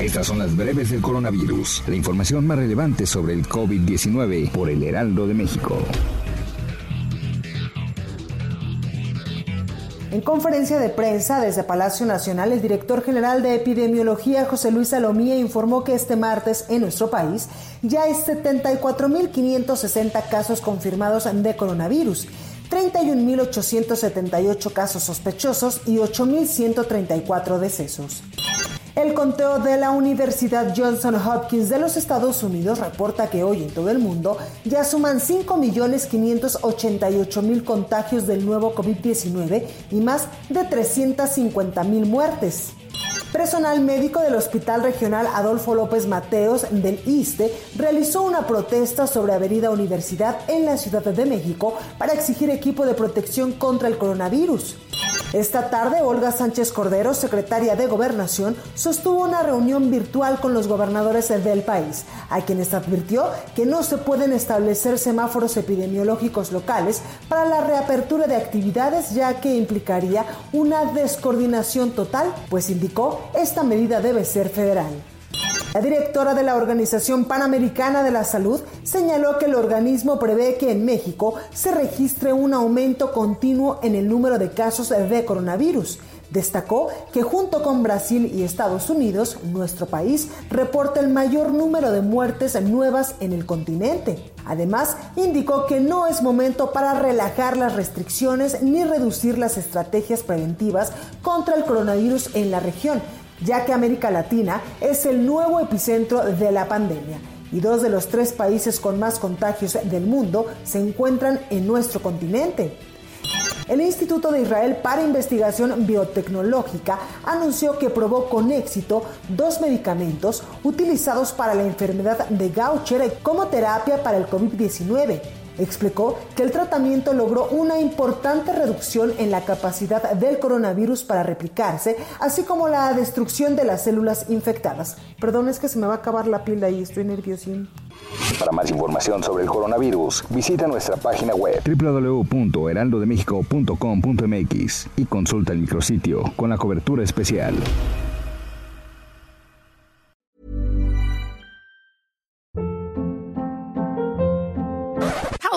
Estas son las breves del coronavirus, la información más relevante sobre el COVID-19 por el Heraldo de México. En conferencia de prensa desde Palacio Nacional, el director general de epidemiología, José Luis Salomía, informó que este martes en nuestro país ya hay 74.560 casos confirmados de coronavirus, 31.878 casos sospechosos y 8.134 decesos. El conteo de la Universidad Johnson Hopkins de los Estados Unidos reporta que hoy en todo el mundo ya suman 5.588.000 contagios del nuevo COVID-19 y más de 350.000 muertes. Personal médico del Hospital Regional Adolfo López Mateos del ISTE realizó una protesta sobre Avenida Universidad en la Ciudad de México para exigir equipo de protección contra el coronavirus. Esta tarde, Olga Sánchez Cordero, secretaria de Gobernación, sostuvo una reunión virtual con los gobernadores del país, a quienes advirtió que no se pueden establecer semáforos epidemiológicos locales para la reapertura de actividades, ya que implicaría una descoordinación total, pues indicó esta medida debe ser federal. La directora de la Organización Panamericana de la Salud señaló que el organismo prevé que en México se registre un aumento continuo en el número de casos de coronavirus. Destacó que junto con Brasil y Estados Unidos, nuestro país reporta el mayor número de muertes nuevas en el continente. Además, indicó que no es momento para relajar las restricciones ni reducir las estrategias preventivas contra el coronavirus en la región, ya que América Latina es el nuevo epicentro de la pandemia y dos de los tres países con más contagios del mundo se encuentran en nuestro continente. El Instituto de Israel para Investigación Biotecnológica anunció que probó con éxito dos medicamentos utilizados para la enfermedad de Gaucher como terapia para el COVID-19 explicó que el tratamiento logró una importante reducción en la capacidad del coronavirus para replicarse, así como la destrucción de las células infectadas. Perdón, es que se me va a acabar la pila y estoy nerviosín. Para más información sobre el coronavirus, visita nuestra página web www.heraldodemexico.com.mx y consulta el micrositio con la cobertura especial.